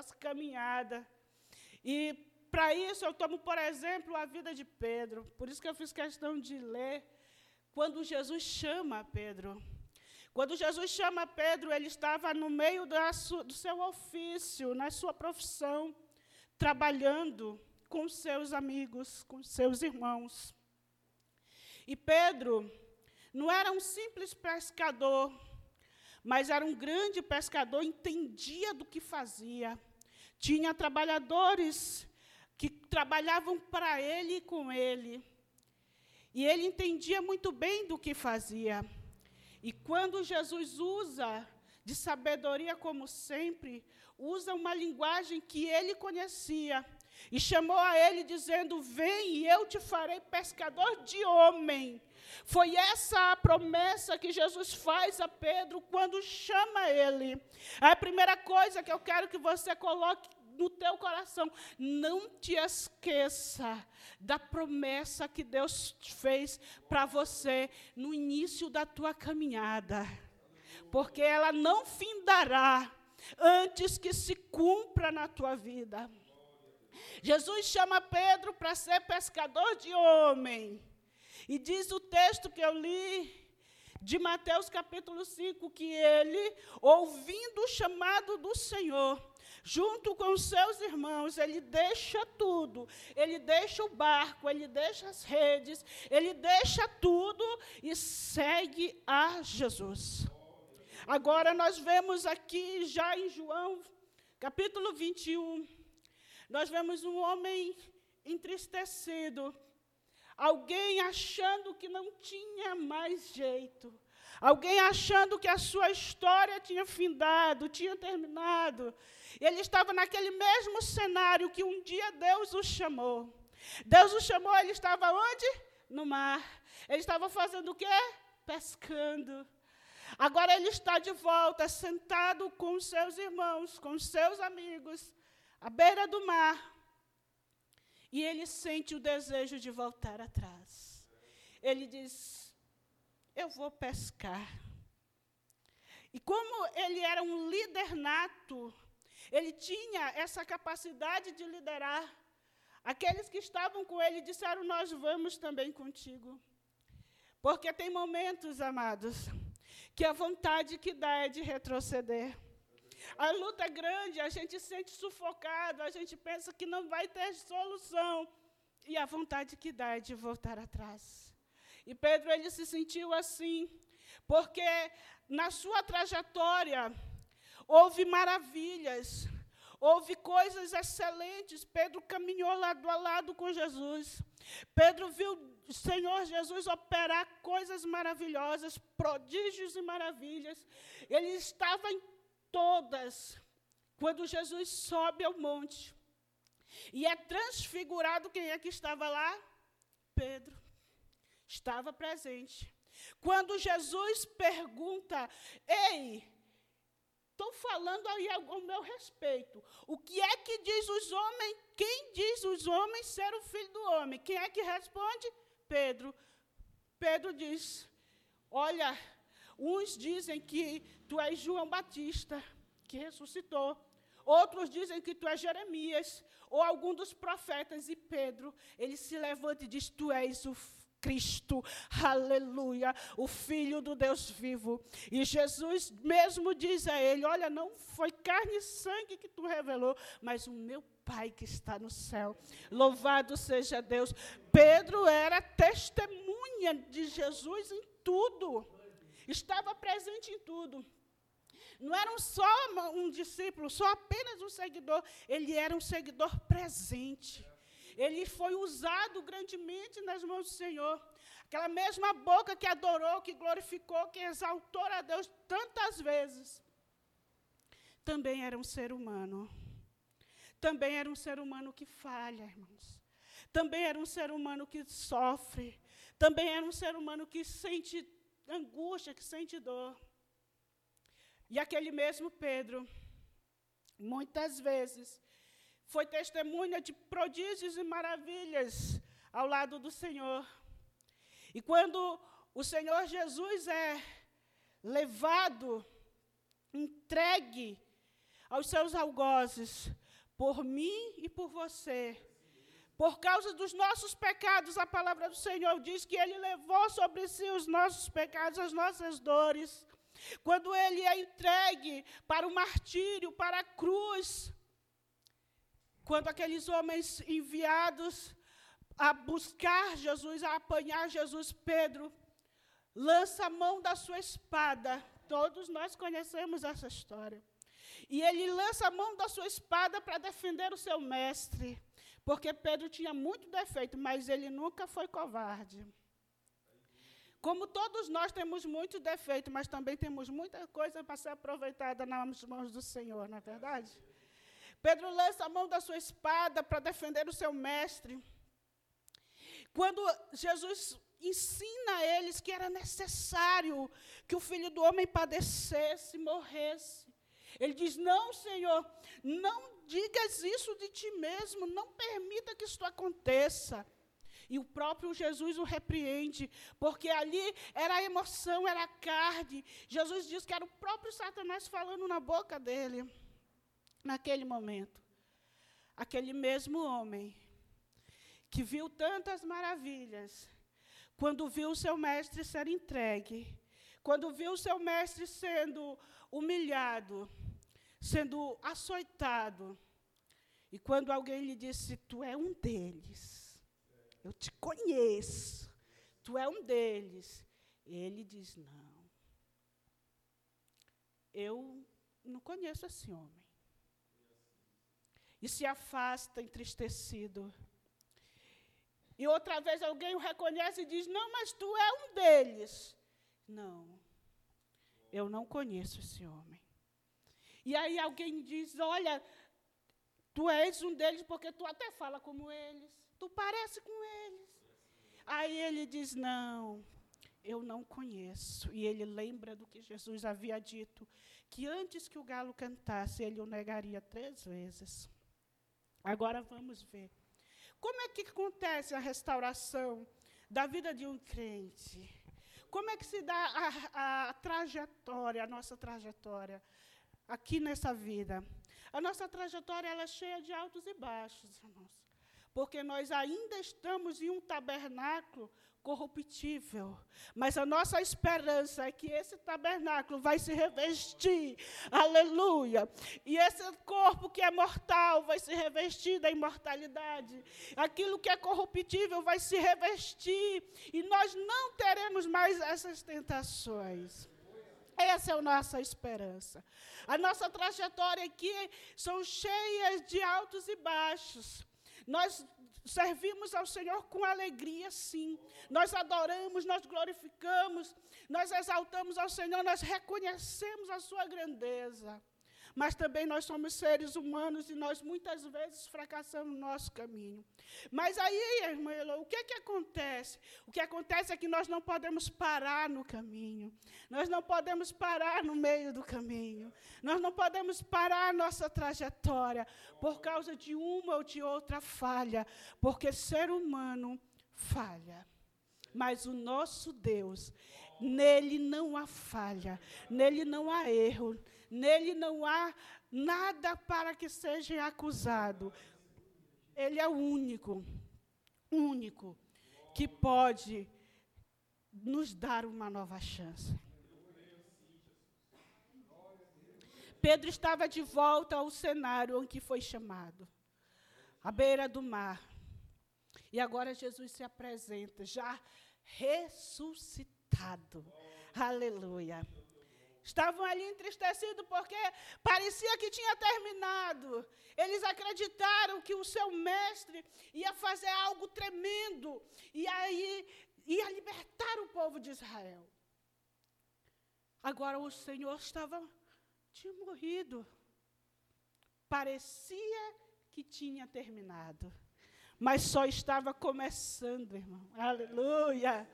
nossa caminhada. E para isso eu tomo, por exemplo, a vida de Pedro. Por isso que eu fiz questão de ler quando Jesus chama Pedro. Quando Jesus chama Pedro, ele estava no meio do seu ofício, na sua profissão, trabalhando com seus amigos, com seus irmãos. E Pedro não era um simples pescador, mas era um grande pescador, entendia do que fazia. Tinha trabalhadores que trabalhavam para ele e com ele. E ele entendia muito bem do que fazia. E quando Jesus usa de sabedoria, como sempre, usa uma linguagem que ele conhecia e chamou a ele, dizendo: Vem e eu te farei pescador de homem. Foi essa a promessa que Jesus faz a Pedro quando chama ele. A primeira coisa que eu quero que você coloque no teu coração. Não te esqueça da promessa que Deus fez para você no início da tua caminhada. Porque ela não findará antes que se cumpra na tua vida. Jesus chama Pedro para ser pescador de homem. E diz o texto que eu li de Mateus capítulo 5 que ele, ouvindo o chamado do Senhor, junto com os seus irmãos, ele deixa tudo, ele deixa o barco, ele deixa as redes, ele deixa tudo e segue a Jesus. Agora nós vemos aqui já em João, capítulo 21, nós vemos um homem entristecido, alguém achando que não tinha mais jeito. Alguém achando que a sua história tinha findado, tinha terminado. Ele estava naquele mesmo cenário que um dia Deus o chamou. Deus o chamou, ele estava onde? No mar. Ele estava fazendo o quê? Pescando. Agora ele está de volta, sentado com seus irmãos, com seus amigos, à beira do mar. E ele sente o desejo de voltar atrás. Ele diz: Eu vou pescar. E como ele era um líder nato, ele tinha essa capacidade de liderar. Aqueles que estavam com ele disseram: Nós vamos também contigo. Porque tem momentos, amados, que a vontade que dá é de retroceder. A luta é grande, a gente se sente sufocado, a gente pensa que não vai ter solução. E a vontade que dá é de voltar atrás. E Pedro, ele se sentiu assim, porque na sua trajetória, houve maravilhas, houve coisas excelentes. Pedro caminhou lado a lado com Jesus. Pedro viu o Senhor Jesus operar coisas maravilhosas, prodígios e maravilhas. Ele estava em todas. Quando Jesus sobe ao monte e é transfigurado, quem é que estava lá? Pedro. Estava presente. Quando Jesus pergunta: Ei, estou falando aí ao meu respeito. O que é que diz os homens? Quem diz os homens ser o filho do homem? Quem é que responde? Pedro. Pedro diz: Olha, uns dizem que tu és João Batista, que ressuscitou. Outros dizem que tu és Jeremias, ou algum dos profetas. E Pedro, ele se levanta e diz: Tu és o Cristo, aleluia, o Filho do Deus vivo. E Jesus mesmo diz a ele: Olha, não foi carne e sangue que tu revelou, mas o meu Pai que está no céu. Louvado seja Deus. Pedro era testemunha de Jesus em tudo, estava presente em tudo. Não era só um discípulo, só apenas um seguidor, ele era um seguidor presente ele foi usado grandemente nas mãos do Senhor. Aquela mesma boca que adorou, que glorificou, que exaltou a Deus tantas vezes, também era um ser humano. Também era um ser humano que falha, irmãos. Também era um ser humano que sofre. Também era um ser humano que sente angústia, que sente dor. E aquele mesmo Pedro, muitas vezes, foi testemunha de prodígios e maravilhas ao lado do Senhor. E quando o Senhor Jesus é levado, entregue aos seus algozes, por mim e por você. Por causa dos nossos pecados, a palavra do Senhor diz que Ele levou sobre si os nossos pecados, as nossas dores. Quando Ele é entregue para o martírio, para a cruz, quando aqueles homens enviados a buscar Jesus, a apanhar Jesus, Pedro, lança a mão da sua espada. Todos nós conhecemos essa história. E ele lança a mão da sua espada para defender o seu mestre. Porque Pedro tinha muito defeito, mas ele nunca foi covarde. Como todos nós temos muito defeito, mas também temos muita coisa para ser aproveitada nas mãos do Senhor, não é verdade? Pedro lança a mão da sua espada para defender o seu mestre. Quando Jesus ensina a eles que era necessário que o filho do homem padecesse, morresse. Ele diz: Não, Senhor, não digas isso de ti mesmo, não permita que isto aconteça. E o próprio Jesus o repreende, porque ali era a emoção, era a carne. Jesus diz que era o próprio Satanás falando na boca dele, naquele momento. Aquele mesmo homem que viu tantas maravilhas, quando viu o seu mestre ser entregue, quando viu o seu mestre sendo humilhado, sendo açoitado, e quando alguém lhe disse: Tu é um deles, eu te conheço, tu é um deles, ele diz: Não, eu não conheço esse homem. E se afasta entristecido. E outra vez alguém o reconhece e diz: Não, mas tu é um deles. Não, eu não conheço esse homem. E aí alguém diz: Olha, tu és um deles porque tu até fala como eles, tu parece com eles. Aí ele diz: Não, eu não conheço. E ele lembra do que Jesus havia dito: que antes que o galo cantasse, ele o negaria três vezes. Agora vamos ver. Como é que acontece a restauração da vida de um crente? Como é que se dá a, a trajetória, a nossa trajetória aqui nessa vida? A nossa trajetória ela é cheia de altos e baixos, irmãos. Porque nós ainda estamos em um tabernáculo corruptível. Mas a nossa esperança é que esse tabernáculo vai se revestir, aleluia. E esse corpo que é mortal vai se revestir da imortalidade. Aquilo que é corruptível vai se revestir. E nós não teremos mais essas tentações. Essa é a nossa esperança. A nossa trajetória aqui são cheias de altos e baixos. Nós servimos ao Senhor com alegria, sim. Nós adoramos, nós glorificamos, nós exaltamos ao Senhor, nós reconhecemos a sua grandeza. Mas também nós somos seres humanos e nós muitas vezes fracassamos no nosso caminho. Mas aí, irmã Elo, o que, que acontece? O que acontece é que nós não podemos parar no caminho. Nós não podemos parar no meio do caminho. Nós não podemos parar a nossa trajetória por causa de uma ou de outra falha. Porque ser humano falha. Mas o nosso Deus, nele não há falha, nele não há erro, nele não há nada para que seja acusado. Ele é o único, único, que pode nos dar uma nova chance. Pedro estava de volta ao cenário em que foi chamado, à beira do mar. E agora Jesus se apresenta, já ressuscitado. Aleluia. Estavam ali entristecidos porque parecia que tinha terminado. Eles acreditaram que o seu mestre ia fazer algo tremendo e aí ia libertar o povo de Israel. Agora o Senhor estava tinha morrido. Parecia que tinha terminado, mas só estava começando, irmão. Aleluia.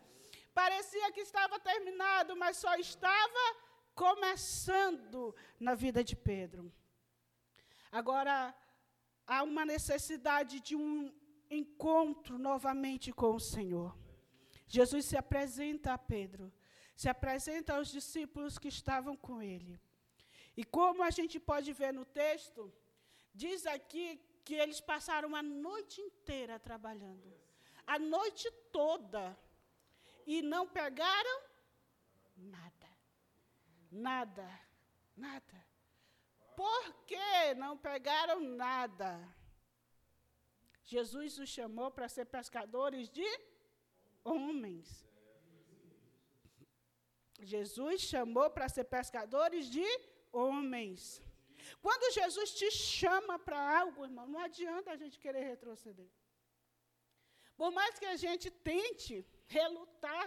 Parecia que estava terminado, mas só estava começando na vida de Pedro. Agora, há uma necessidade de um encontro novamente com o Senhor. Jesus se apresenta a Pedro, se apresenta aos discípulos que estavam com ele. E como a gente pode ver no texto, diz aqui que eles passaram a noite inteira trabalhando. A noite toda. E não pegaram nada. Nada. Nada. Por que não pegaram nada? Jesus os chamou para ser pescadores de homens. Jesus chamou para ser pescadores de homens. Quando Jesus te chama para algo, irmão, não adianta a gente querer retroceder. Por mais que a gente tente relutar,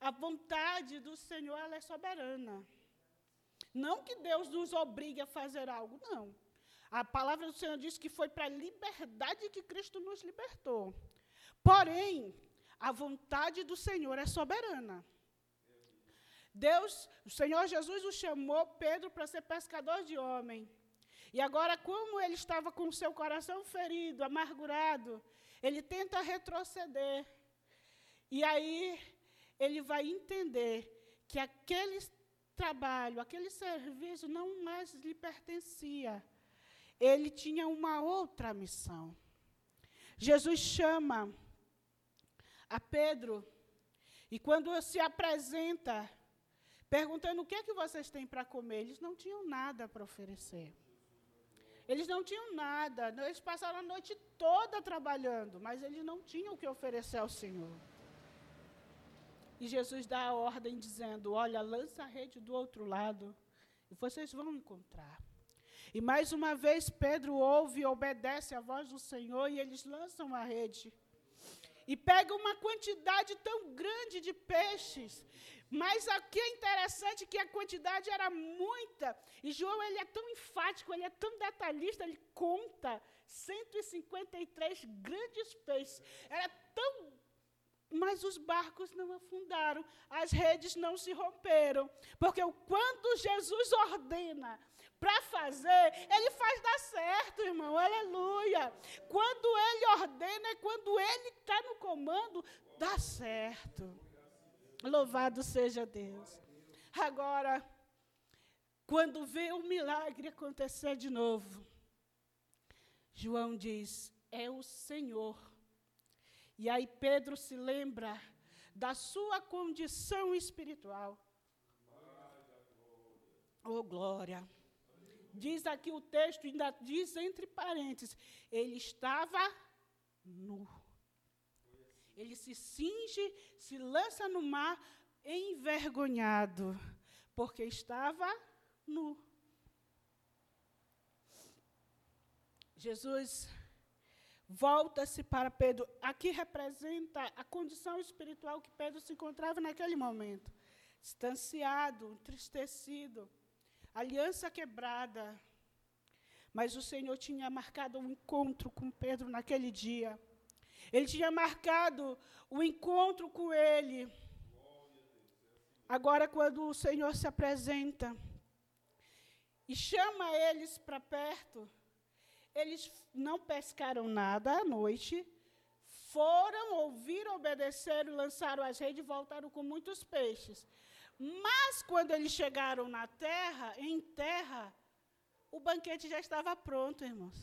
a vontade do Senhor ela é soberana. Não que Deus nos obrigue a fazer algo, não. A palavra do Senhor diz que foi para a liberdade que Cristo nos libertou. Porém, a vontade do Senhor é soberana. Deus, o Senhor Jesus o chamou Pedro para ser pescador de homem. E agora, como ele estava com o seu coração ferido, amargurado, ele tenta retroceder. E aí ele vai entender que aquele trabalho, aquele serviço não mais lhe pertencia. Ele tinha uma outra missão. Jesus chama a Pedro e quando se apresenta perguntando o que é que vocês têm para comer. Eles não tinham nada para oferecer. Eles não tinham nada. Eles passaram a noite toda trabalhando, mas eles não tinham o que oferecer ao Senhor. E Jesus dá a ordem dizendo: Olha, lança a rede do outro lado e vocês vão encontrar. E mais uma vez Pedro ouve e obedece à voz do Senhor e eles lançam a rede. E pegam uma quantidade tão grande de peixes mas aqui é interessante que a quantidade era muita. E João ele é tão enfático, ele é tão detalhista, ele conta 153 grandes peixes. Era tão mas os barcos não afundaram, as redes não se romperam, porque quando Jesus ordena para fazer, ele faz dar certo, irmão, aleluia. Quando ele ordena, é quando ele está no comando, dá certo. Louvado seja Deus. Agora, quando vê o milagre acontecer de novo, João diz: é o Senhor. E aí Pedro se lembra da sua condição espiritual. Oh, glória. Diz aqui o texto, ainda diz entre parênteses: ele estava nu. Ele se cinge, se lança no mar envergonhado, porque estava nu. Jesus volta-se para Pedro. Aqui representa a condição espiritual que Pedro se encontrava naquele momento. Distanciado, entristecido, aliança quebrada. Mas o Senhor tinha marcado um encontro com Pedro naquele dia. Ele tinha marcado o encontro com ele. Agora, quando o Senhor se apresenta e chama eles para perto, eles não pescaram nada à noite, foram, ouviram, obedeceram, lançaram as redes e voltaram com muitos peixes. Mas quando eles chegaram na terra, em terra, o banquete já estava pronto, irmãos.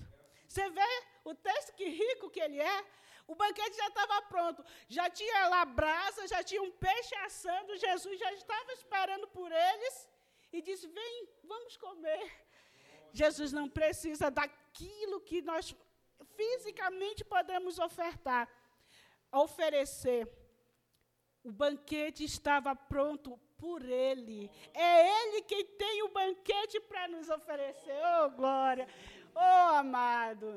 Você vê o texto que rico que ele é? O banquete já estava pronto. Já tinha lá brasa, já tinha um peixe assando. Jesus já estava esperando por eles e disse: Vem, vamos comer. Jesus não precisa daquilo que nós fisicamente podemos ofertar, oferecer. O banquete estava pronto por Ele. É Ele quem tem o banquete para nos oferecer. Oh, glória! Oh, amado!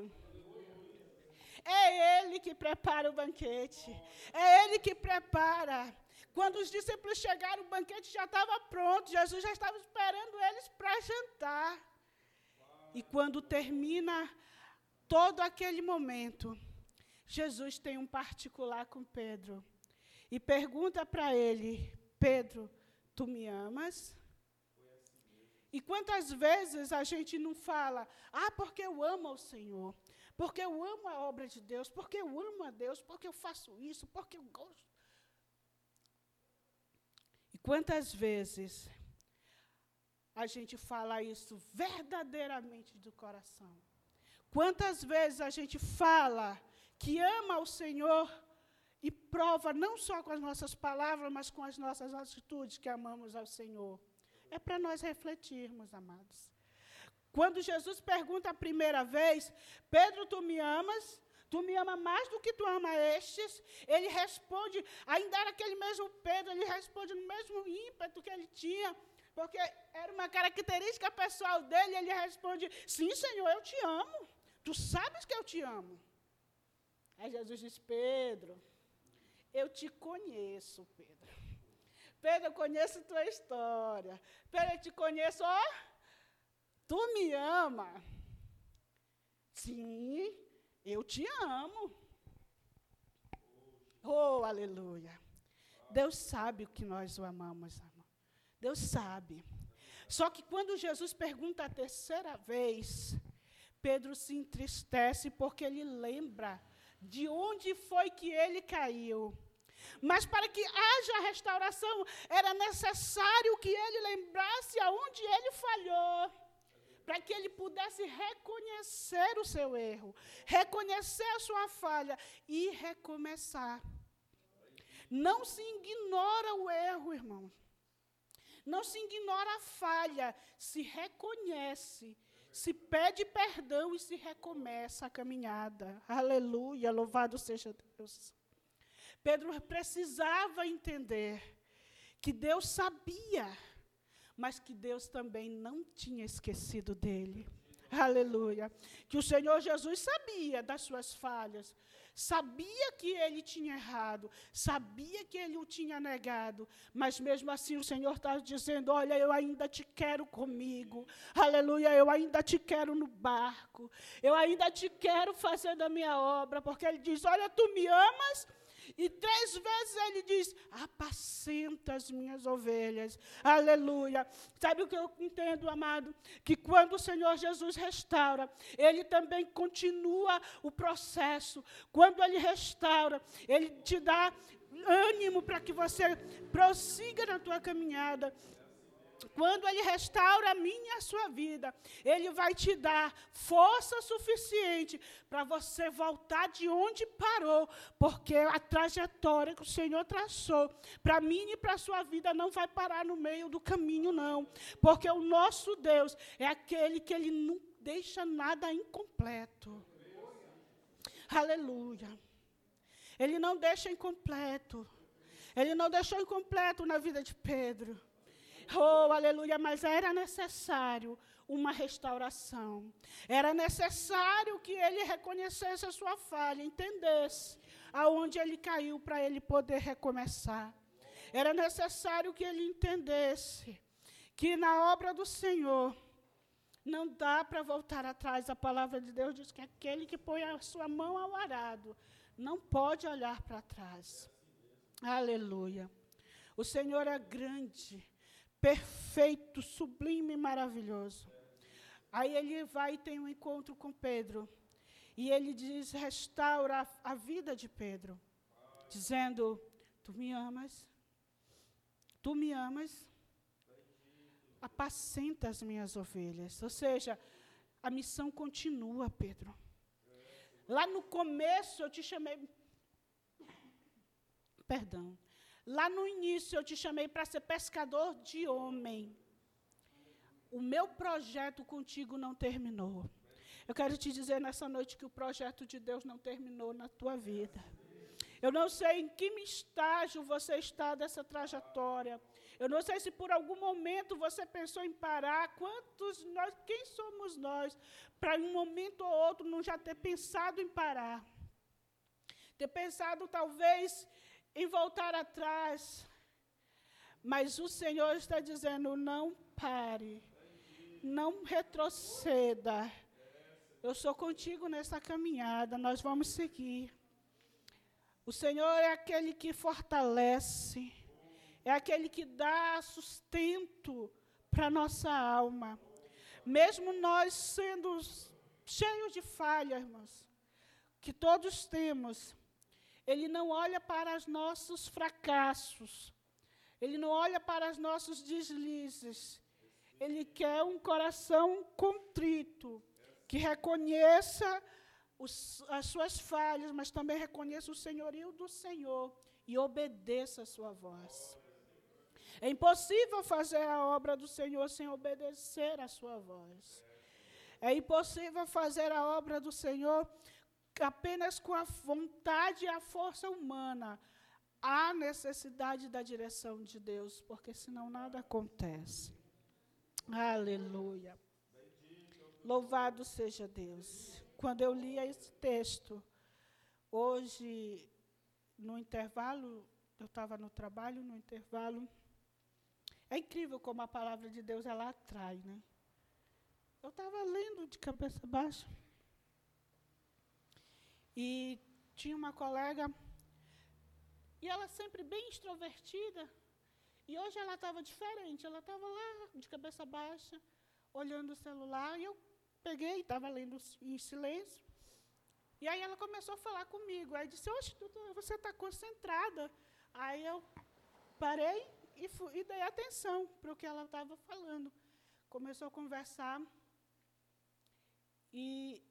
É Ele que prepara o banquete. É Ele que prepara. Quando os discípulos chegaram, o banquete já estava pronto. Jesus já estava esperando eles para jantar. E quando termina todo aquele momento, Jesus tem um particular com Pedro. E pergunta para ele: Pedro, tu me amas? E quantas vezes a gente não fala, ah, porque eu amo o Senhor porque eu amo a obra de Deus, porque eu amo a Deus, porque eu faço isso, porque eu gosto. E quantas vezes a gente fala isso verdadeiramente do coração. Quantas vezes a gente fala que ama o Senhor e prova não só com as nossas palavras, mas com as nossas atitudes que amamos ao Senhor. É para nós refletirmos, amados. Quando Jesus pergunta a primeira vez, Pedro, tu me amas? Tu me ama mais do que tu ama estes? Ele responde, ainda era aquele mesmo Pedro, ele responde no mesmo ímpeto que ele tinha, porque era uma característica pessoal dele, ele responde: Sim, Senhor, eu te amo. Tu sabes que eu te amo. Aí Jesus diz: Pedro, eu te conheço, Pedro. Pedro, eu conheço tua história. Pedro, eu te conheço, ó. Tu me ama. Sim, eu te amo. Oh, aleluia. Deus sabe o que nós o amamos. Deus sabe. Só que quando Jesus pergunta a terceira vez, Pedro se entristece porque ele lembra de onde foi que ele caiu. Mas para que haja restauração, era necessário que ele lembrasse aonde ele falhou para que ele pudesse reconhecer o seu erro, reconhecer a sua falha e recomeçar. Não se ignora o erro, irmão. Não se ignora a falha, se reconhece, se pede perdão e se recomeça a caminhada. Aleluia, louvado seja Deus. Pedro precisava entender que Deus sabia mas que Deus também não tinha esquecido dele. Aleluia. Que o Senhor Jesus sabia das suas falhas, sabia que ele tinha errado, sabia que ele o tinha negado, mas mesmo assim o Senhor está dizendo: Olha, eu ainda te quero comigo, aleluia, eu ainda te quero no barco, eu ainda te quero fazendo a minha obra, porque ele diz: Olha, tu me amas e três vezes ele diz: apacenta as minhas ovelhas. Aleluia. Sabe o que eu entendo, amado? Que quando o Senhor Jesus restaura, ele também continua o processo. Quando ele restaura, ele te dá ânimo para que você prossiga na tua caminhada. Quando Ele restaura a minha e a sua vida, Ele vai te dar força suficiente para você voltar de onde parou, porque a trajetória que o Senhor traçou para mim e para a sua vida não vai parar no meio do caminho, não. Porque o nosso Deus é aquele que Ele não deixa nada incompleto. Aleluia. Ele não deixa incompleto. Ele não deixou incompleto na vida de Pedro. Oh, aleluia, mas era necessário uma restauração. Era necessário que ele reconhecesse a sua falha, entendesse aonde ele caiu para ele poder recomeçar. Era necessário que ele entendesse que na obra do Senhor não dá para voltar atrás. A palavra de Deus diz que aquele que põe a sua mão ao arado não pode olhar para trás. Aleluia. O Senhor é grande perfeito, sublime e maravilhoso. Aí ele vai e tem um encontro com Pedro. E ele diz: restaura a, a vida de Pedro, dizendo: Tu me amas, tu me amas, apacenta as minhas ovelhas. Ou seja, a missão continua, Pedro. Lá no começo eu te chamei. Perdão. Lá no início eu te chamei para ser pescador de homem. O meu projeto contigo não terminou. Eu quero te dizer nessa noite que o projeto de Deus não terminou na tua vida. Eu não sei em que estágio você está dessa trajetória. Eu não sei se por algum momento você pensou em parar. Quantos nós, quem somos nós, para um momento ou outro não já ter pensado em parar? Ter pensado talvez em voltar atrás. Mas o Senhor está dizendo: não pare, não retroceda. Eu sou contigo nessa caminhada, nós vamos seguir. O Senhor é aquele que fortalece, é aquele que dá sustento para a nossa alma. Mesmo nós sendo cheios de falhas, irmãos, que todos temos, ele não olha para os nossos fracassos. Ele não olha para os nossos deslizes. Ele quer um coração contrito, que reconheça os, as suas falhas, mas também reconheça o senhorio do Senhor e obedeça a sua voz. É impossível fazer a obra do Senhor sem obedecer a sua voz. É impossível fazer a obra do Senhor apenas com a vontade e a força humana. Há necessidade da direção de Deus, porque senão nada acontece. Aleluia. Louvado seja Deus. Quando eu lia esse texto, hoje, no intervalo, eu estava no trabalho, no intervalo, é incrível como a palavra de Deus ela atrai, né? Eu estava lendo de cabeça baixa. E tinha uma colega, e ela sempre bem extrovertida, e hoje ela estava diferente, ela estava lá de cabeça baixa, olhando o celular, e eu peguei, estava lendo em silêncio. E aí ela começou a falar comigo. Aí disse, oxe, você está concentrada. Aí eu parei e, fui, e dei atenção para o que ela estava falando. Começou a conversar e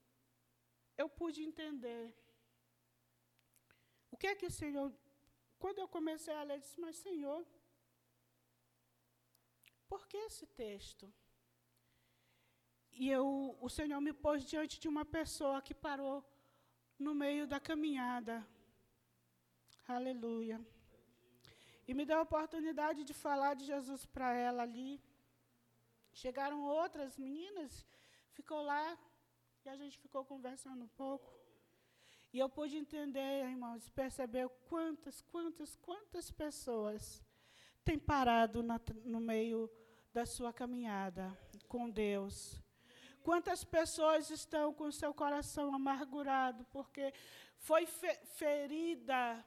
eu pude entender o que é que o Senhor. Quando eu comecei a ler, eu disse, mas Senhor, por que esse texto? E eu, o Senhor me pôs diante de uma pessoa que parou no meio da caminhada. Aleluia. E me deu a oportunidade de falar de Jesus para ela ali. Chegaram outras meninas, ficou lá e a gente ficou conversando um pouco. E eu pude entender, irmãos, perceber quantas, quantas, quantas pessoas têm parado na, no meio da sua caminhada com Deus. Quantas pessoas estão com seu coração amargurado porque foi fe ferida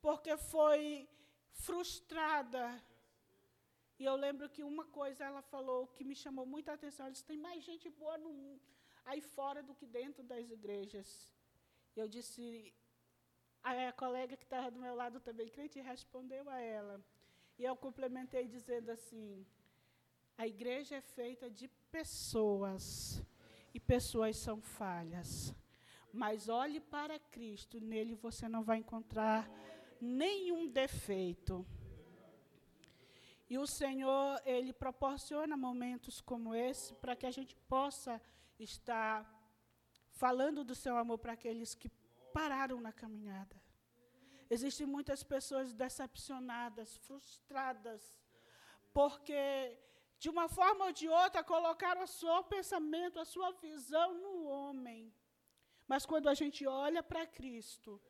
porque foi frustrada. E eu lembro que uma coisa ela falou que me chamou muita atenção. Ela disse: tem mais gente boa no, aí fora do que dentro das igrejas. Eu disse. A, colega que estava do meu lado também, crente, respondeu a ela. E eu complementei dizendo assim: a igreja é feita de pessoas. E pessoas são falhas. Mas olhe para Cristo, nele você não vai encontrar nenhum defeito. E o Senhor, Ele proporciona momentos como esse para que a gente possa estar falando do seu amor para aqueles que pararam na caminhada. Existem muitas pessoas decepcionadas, frustradas, porque, de uma forma ou de outra, colocaram o seu pensamento, a sua visão no homem. Mas quando a gente olha para Cristo,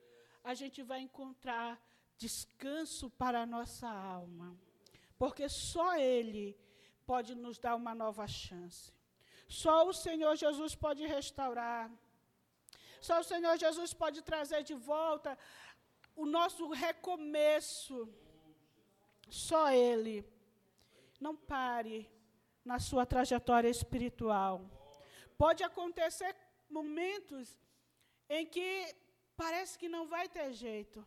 a gente vai encontrar descanso para a nossa alma. Porque só Ele pode nos dar uma nova chance. Só o Senhor Jesus pode restaurar. Só o Senhor Jesus pode trazer de volta o nosso recomeço. Só Ele. Não pare na sua trajetória espiritual. Pode acontecer momentos em que Parece que não vai ter jeito,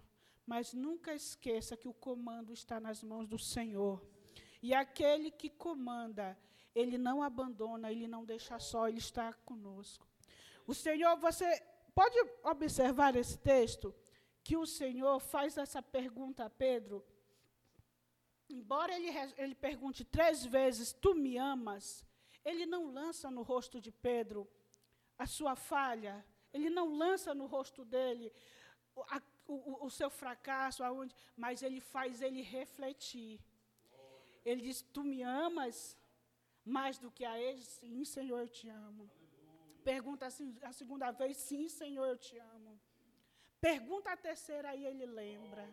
mas nunca esqueça que o comando está nas mãos do Senhor. E aquele que comanda, ele não abandona, ele não deixa só, ele está conosco. O Senhor, você pode observar esse texto que o Senhor faz essa pergunta a Pedro. Embora ele, ele pergunte três vezes: Tu me amas? Ele não lança no rosto de Pedro a sua falha, ele não lança no rosto dele a, o, o, seu fracasso, aonde, mas ele faz ele refletir. Ele diz: Tu me amas mais do que a ele? Sim, Senhor, eu te amo. Pergunta assim, a segunda vez: Sim, Senhor, eu te amo. Pergunta a terceira, aí ele lembra.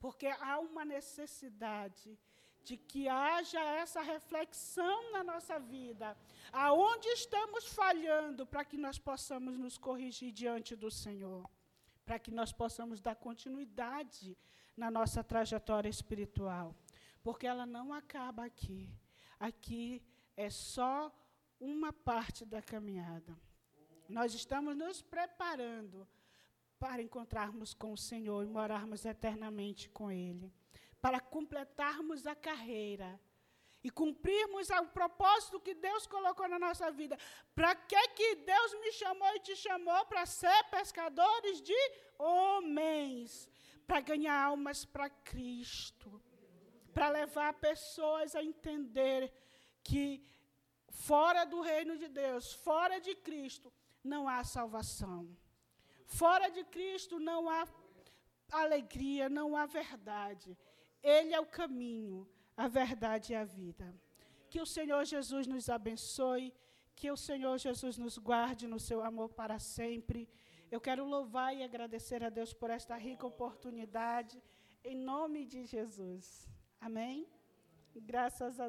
Porque há uma necessidade de que haja essa reflexão na nossa vida aonde estamos falhando para que nós possamos nos corrigir diante do Senhor, para que nós possamos dar continuidade na nossa trajetória espiritual, porque ela não acaba aqui. Aqui é só uma parte da caminhada. Nós estamos nos preparando para encontrarmos com o Senhor e morarmos eternamente com Ele, para completarmos a carreira e cumprirmos o propósito que Deus colocou na nossa vida. Para que que Deus me chamou e te chamou para ser pescadores de homens, para ganhar almas para Cristo, para levar pessoas a entender que fora do reino de Deus, fora de Cristo, não há salvação. Fora de Cristo não há alegria, não há verdade. Ele é o caminho, a verdade e a vida. Que o Senhor Jesus nos abençoe, que o Senhor Jesus nos guarde no seu amor para sempre. Eu quero louvar e agradecer a Deus por esta rica oportunidade, em nome de Jesus. Amém? Graças a Deus.